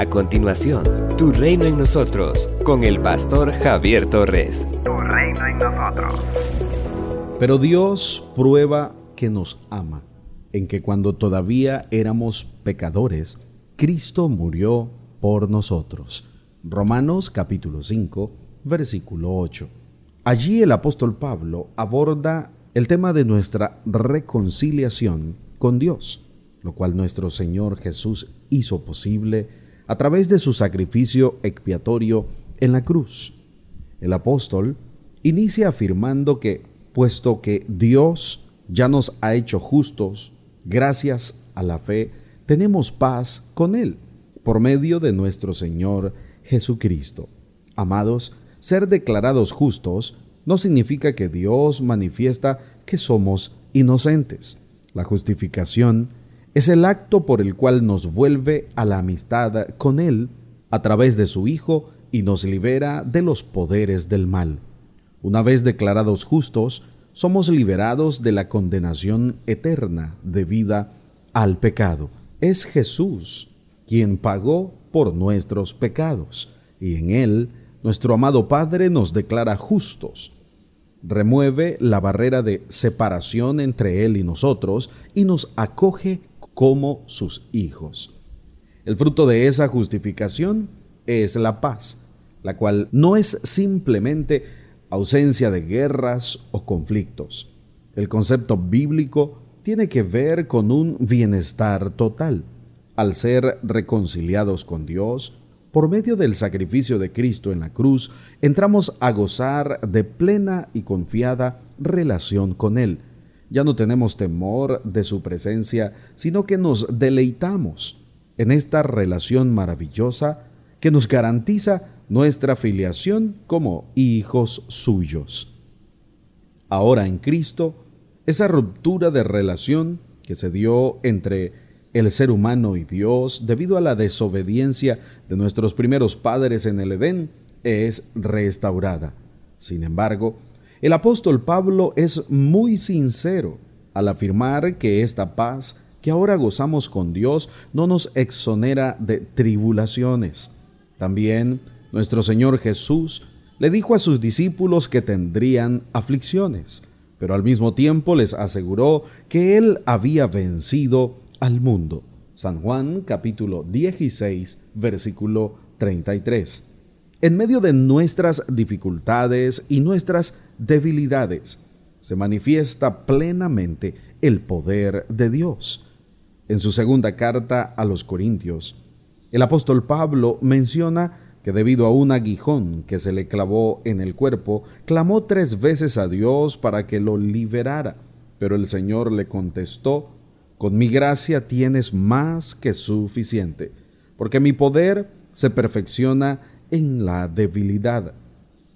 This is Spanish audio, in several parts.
A continuación, Tu reino en nosotros, con el pastor Javier Torres. Tu reino en nosotros. Pero Dios prueba que nos ama, en que cuando todavía éramos pecadores, Cristo murió por nosotros. Romanos capítulo 5, versículo 8. Allí el apóstol Pablo aborda el tema de nuestra reconciliación con Dios, lo cual nuestro Señor Jesús hizo posible a través de su sacrificio expiatorio en la cruz. El apóstol inicia afirmando que, puesto que Dios ya nos ha hecho justos, gracias a la fe, tenemos paz con Él, por medio de nuestro Señor Jesucristo. Amados, ser declarados justos no significa que Dios manifiesta que somos inocentes. La justificación es el acto por el cual nos vuelve a la amistad con Él a través de su Hijo y nos libera de los poderes del mal. Una vez declarados justos, somos liberados de la condenación eterna debida al pecado. Es Jesús quien pagó por nuestros pecados, y en Él nuestro amado Padre nos declara justos. Remueve la barrera de separación entre Él y nosotros y nos acoge como sus hijos. El fruto de esa justificación es la paz, la cual no es simplemente ausencia de guerras o conflictos. El concepto bíblico tiene que ver con un bienestar total. Al ser reconciliados con Dios, por medio del sacrificio de Cristo en la cruz, entramos a gozar de plena y confiada relación con Él. Ya no tenemos temor de su presencia, sino que nos deleitamos en esta relación maravillosa que nos garantiza nuestra filiación como hijos suyos. Ahora en Cristo, esa ruptura de relación que se dio entre el ser humano y Dios debido a la desobediencia de nuestros primeros padres en el Edén es restaurada. Sin embargo, el apóstol Pablo es muy sincero al afirmar que esta paz que ahora gozamos con Dios no nos exonera de tribulaciones. También nuestro Señor Jesús le dijo a sus discípulos que tendrían aflicciones, pero al mismo tiempo les aseguró que Él había vencido al mundo. San Juan capítulo 16 versículo 33. En medio de nuestras dificultades y nuestras debilidades, se manifiesta plenamente el poder de Dios. En su segunda carta a los Corintios, el apóstol Pablo menciona que debido a un aguijón que se le clavó en el cuerpo, clamó tres veces a Dios para que lo liberara, pero el Señor le contestó, con mi gracia tienes más que suficiente, porque mi poder se perfecciona en la debilidad.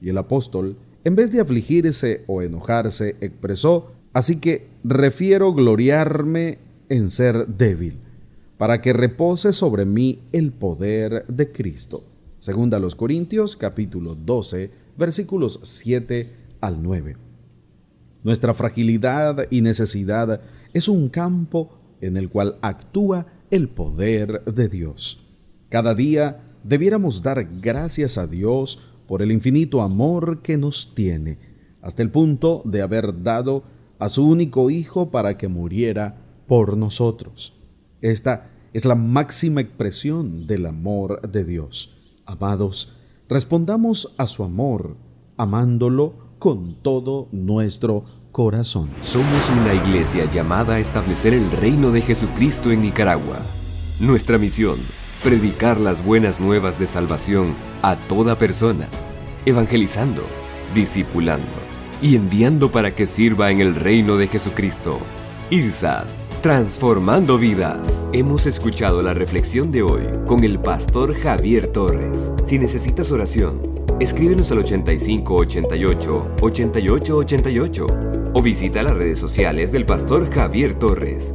Y el apóstol, en vez de afligirse o enojarse, expresó, así que refiero gloriarme en ser débil, para que repose sobre mí el poder de Cristo. Segunda los Corintios capítulo 12 versículos 7 al 9. Nuestra fragilidad y necesidad es un campo en el cual actúa el poder de Dios. Cada día debiéramos dar gracias a Dios por el infinito amor que nos tiene, hasta el punto de haber dado a su único Hijo para que muriera por nosotros. Esta es la máxima expresión del amor de Dios. Amados, respondamos a su amor, amándolo con todo nuestro corazón. Somos una iglesia llamada a establecer el reino de Jesucristo en Nicaragua. Nuestra misión, predicar las buenas nuevas de salvación a toda persona, evangelizando, discipulando y enviando para que sirva en el reino de Jesucristo. IRSAD, transformando vidas. Hemos escuchado la reflexión de hoy con el pastor Javier Torres. Si necesitas oración, escríbenos al 8588 8888 o visita las redes sociales del pastor Javier Torres,